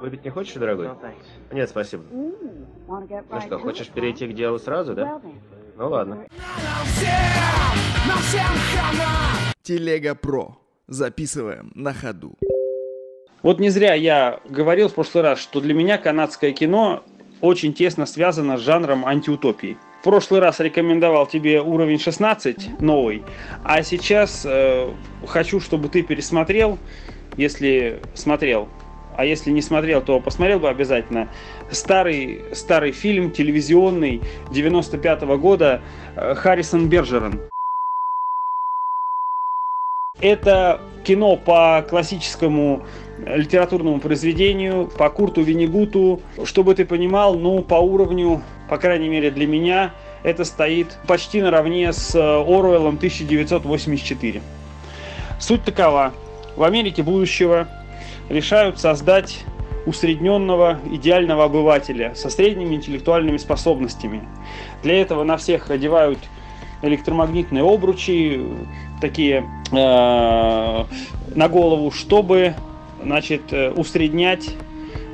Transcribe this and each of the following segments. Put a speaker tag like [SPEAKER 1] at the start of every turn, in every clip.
[SPEAKER 1] Выпить не хочешь, дорогой? Нет, спасибо. Ну что, хочешь перейти к делу сразу, да? Ну ладно.
[SPEAKER 2] Телега Про. Записываем на ходу.
[SPEAKER 3] Вот не зря я говорил в прошлый раз, что для меня канадское кино очень тесно связано с жанром антиутопии. В прошлый раз рекомендовал тебе уровень 16 новый, а сейчас э, хочу, чтобы ты пересмотрел, если смотрел, а если не смотрел, то посмотрел бы обязательно. Старый, старый фильм телевизионный 95 года э, Харрисон Бержерон. Это кино по классическому э, литературному произведению, по Курту Венегуту. Чтобы ты понимал, ну, по уровню, по крайней мере для меня, это стоит почти наравне с э, Оруэллом 1984. Суть такова. В Америке будущего решают создать усредненного идеального обывателя со средними интеллектуальными способностями. Для этого на всех одевают электромагнитные обручи, такие э, на голову, чтобы значит, э, усреднять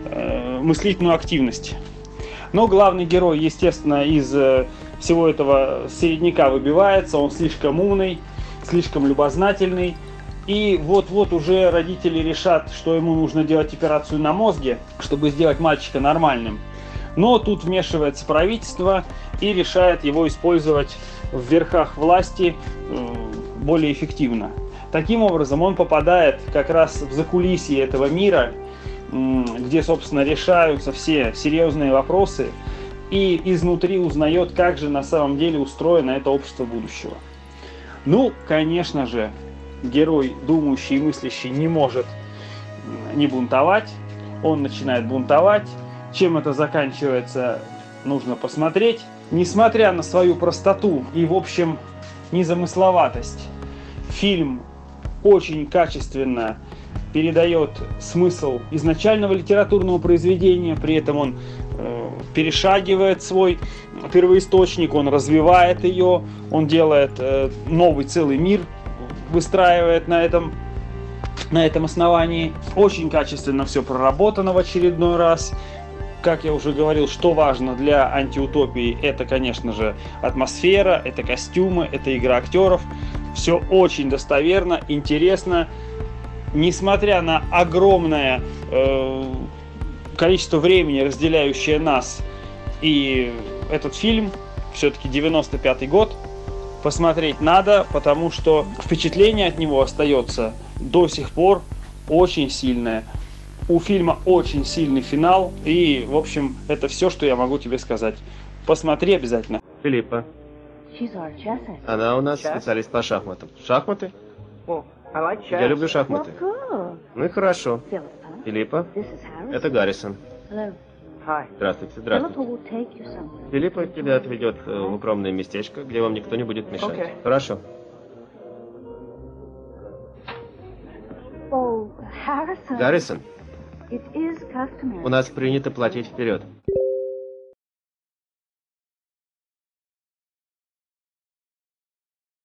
[SPEAKER 3] э, мыслительную активность. Но главный герой, естественно, из э, всего этого середняка выбивается, он слишком умный, слишком любознательный. И вот-вот уже родители решат, что ему нужно делать операцию на мозге, чтобы сделать мальчика нормальным. Но тут вмешивается правительство и решает его использовать в верхах власти э, более эффективно. Таким образом, он попадает как раз в закулисье этого мира, где, собственно, решаются все серьезные вопросы, и изнутри узнает, как же на самом деле устроено это общество будущего. Ну, конечно же, герой, думающий и мыслящий, не может не бунтовать. Он начинает бунтовать. Чем это заканчивается, нужно посмотреть. Несмотря на свою простоту и, в общем, незамысловатость, фильм очень качественно передает смысл изначального литературного произведения, при этом он э, перешагивает свой первоисточник, он развивает ее, он делает э, новый целый мир, выстраивает на этом на этом основании. Очень качественно все проработано в очередной раз. Как я уже говорил, что важно для антиутопии, это, конечно же, атмосфера, это костюмы, это игра актеров. Все очень достоверно, интересно. Несмотря на огромное э, количество времени, разделяющее нас и этот фильм, все-таки 95 год, посмотреть надо, потому что впечатление от него остается до сих пор очень сильное. У фильма очень сильный финал, и, в общем, это все, что я могу тебе сказать. Посмотри обязательно.
[SPEAKER 1] Филиппа. Она у нас специалист по шахматам. Шахматы? Я люблю шахматы. Ну и хорошо. Филиппа. Это Гаррисон. Здравствуйте, здравствуйте. Филиппа тебя отведет э, в укромное местечко, где вам никто не будет мешать.
[SPEAKER 4] Окей.
[SPEAKER 1] Хорошо.
[SPEAKER 5] Oh.
[SPEAKER 1] Гаррисон, у нас принято платить вперед.